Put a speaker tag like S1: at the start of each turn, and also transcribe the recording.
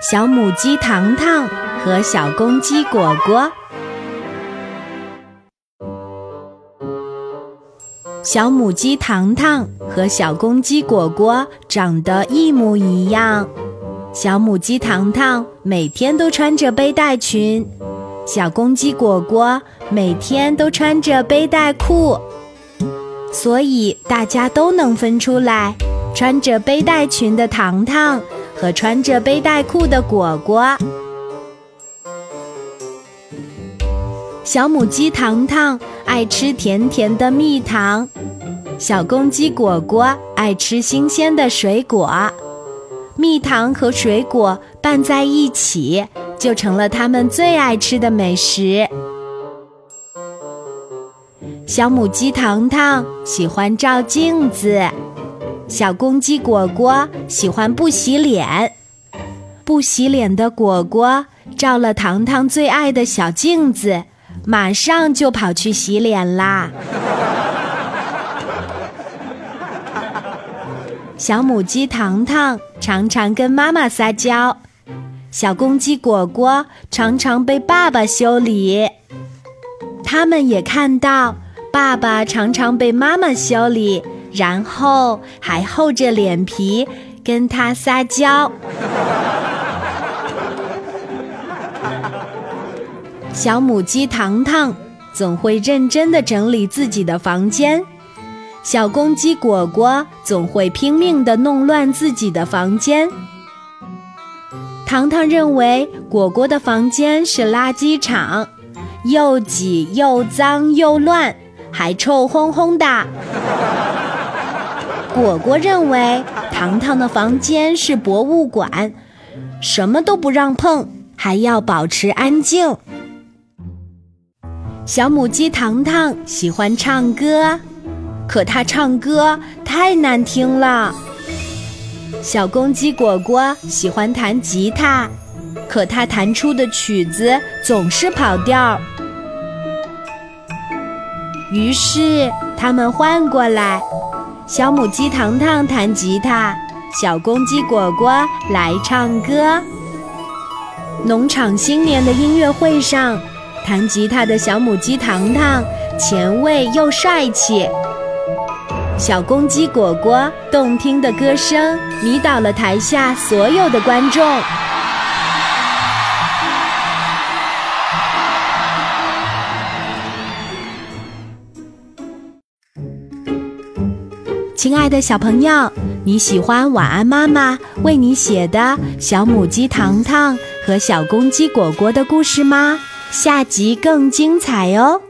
S1: 小母鸡糖糖和小公鸡果果。小母鸡糖糖和小公鸡果果长得一模一样。小母鸡糖糖每天都穿着背带裙，小公鸡果果每天都穿着背带裤，所以大家都能分出来，穿着背带裙的糖糖和穿着背带裤的果果。小母鸡糖糖爱吃甜甜的蜜糖，小公鸡果果爱吃新鲜的水果。蜜糖和水果拌在一起，就成了它们最爱吃的美食。小母鸡糖糖喜欢照镜子，小公鸡果果喜欢不洗脸。不洗脸的果果照了糖糖最爱的小镜子，马上就跑去洗脸啦。小母鸡糖糖常常跟妈妈撒娇，小公鸡果果常常被爸爸修理。他们也看到爸爸常常被妈妈修理，然后还厚着脸皮跟他撒娇。小母鸡糖糖总会认真的整理自己的房间。小公鸡果果总会拼命的弄乱自己的房间。糖糖认为果果的房间是垃圾场，又挤又脏又乱，还臭烘烘的。果果认为糖糖的房间是博物馆，什么都不让碰，还要保持安静。小母鸡糖糖喜欢唱歌。可它唱歌太难听了。小公鸡果果喜欢弹吉他，可它弹出的曲子总是跑调。于是他们换过来，小母鸡糖糖弹吉他，小公鸡果果来唱歌。农场新年的音乐会上，弹吉他的小母鸡糖糖前卫又帅气。小公鸡果果动听的歌声迷倒了台下所有的观众。亲爱的小朋友，你喜欢晚安妈妈为你写的小母鸡糖糖和小公鸡果果的故事吗？下集更精彩哦！